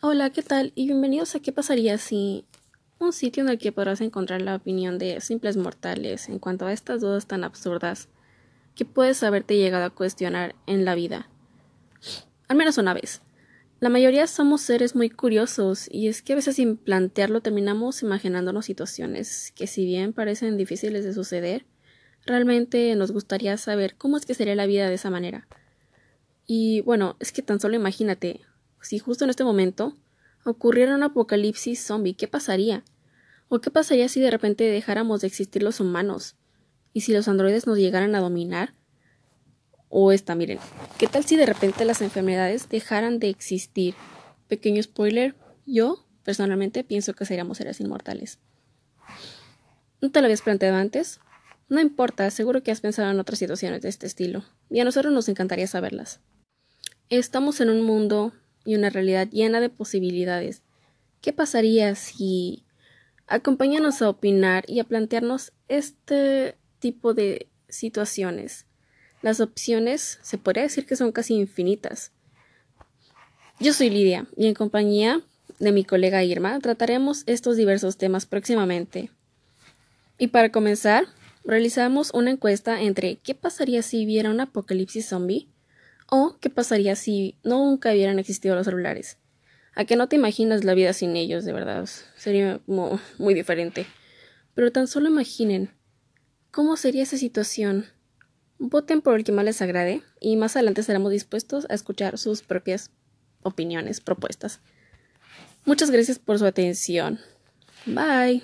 Hola, ¿qué tal? Y bienvenidos a ¿Qué pasaría si un sitio en el que podrás encontrar la opinión de simples mortales en cuanto a estas dudas tan absurdas que puedes haberte llegado a cuestionar en la vida? Al menos una vez. La mayoría somos seres muy curiosos y es que a veces sin plantearlo terminamos imaginándonos situaciones que si bien parecen difíciles de suceder, realmente nos gustaría saber cómo es que sería la vida de esa manera. Y bueno, es que tan solo imagínate, si justo en este momento ocurriera un apocalipsis zombie, ¿qué pasaría? ¿O qué pasaría si de repente dejáramos de existir los humanos? ¿Y si los androides nos llegaran a dominar? O esta, miren, ¿qué tal si de repente las enfermedades dejaran de existir? Pequeño spoiler, yo personalmente pienso que seríamos seres inmortales. ¿No te lo habías planteado antes? No importa, seguro que has pensado en otras situaciones de este estilo, y a nosotros nos encantaría saberlas. Estamos en un mundo y una realidad llena de posibilidades. ¿Qué pasaría si acompáñanos a opinar y a plantearnos este tipo de situaciones? Las opciones se podría decir que son casi infinitas. Yo soy Lidia y en compañía de mi colega Irma trataremos estos diversos temas próximamente. Y para comenzar, realizamos una encuesta entre ¿qué pasaría si hubiera un apocalipsis zombie? ¿O qué pasaría si nunca hubieran existido los celulares? ¿A que no te imaginas la vida sin ellos, de verdad? Sería muy diferente. Pero tan solo imaginen cómo sería esa situación. Voten por el que más les agrade y más adelante estaremos dispuestos a escuchar sus propias opiniones, propuestas. Muchas gracias por su atención. Bye.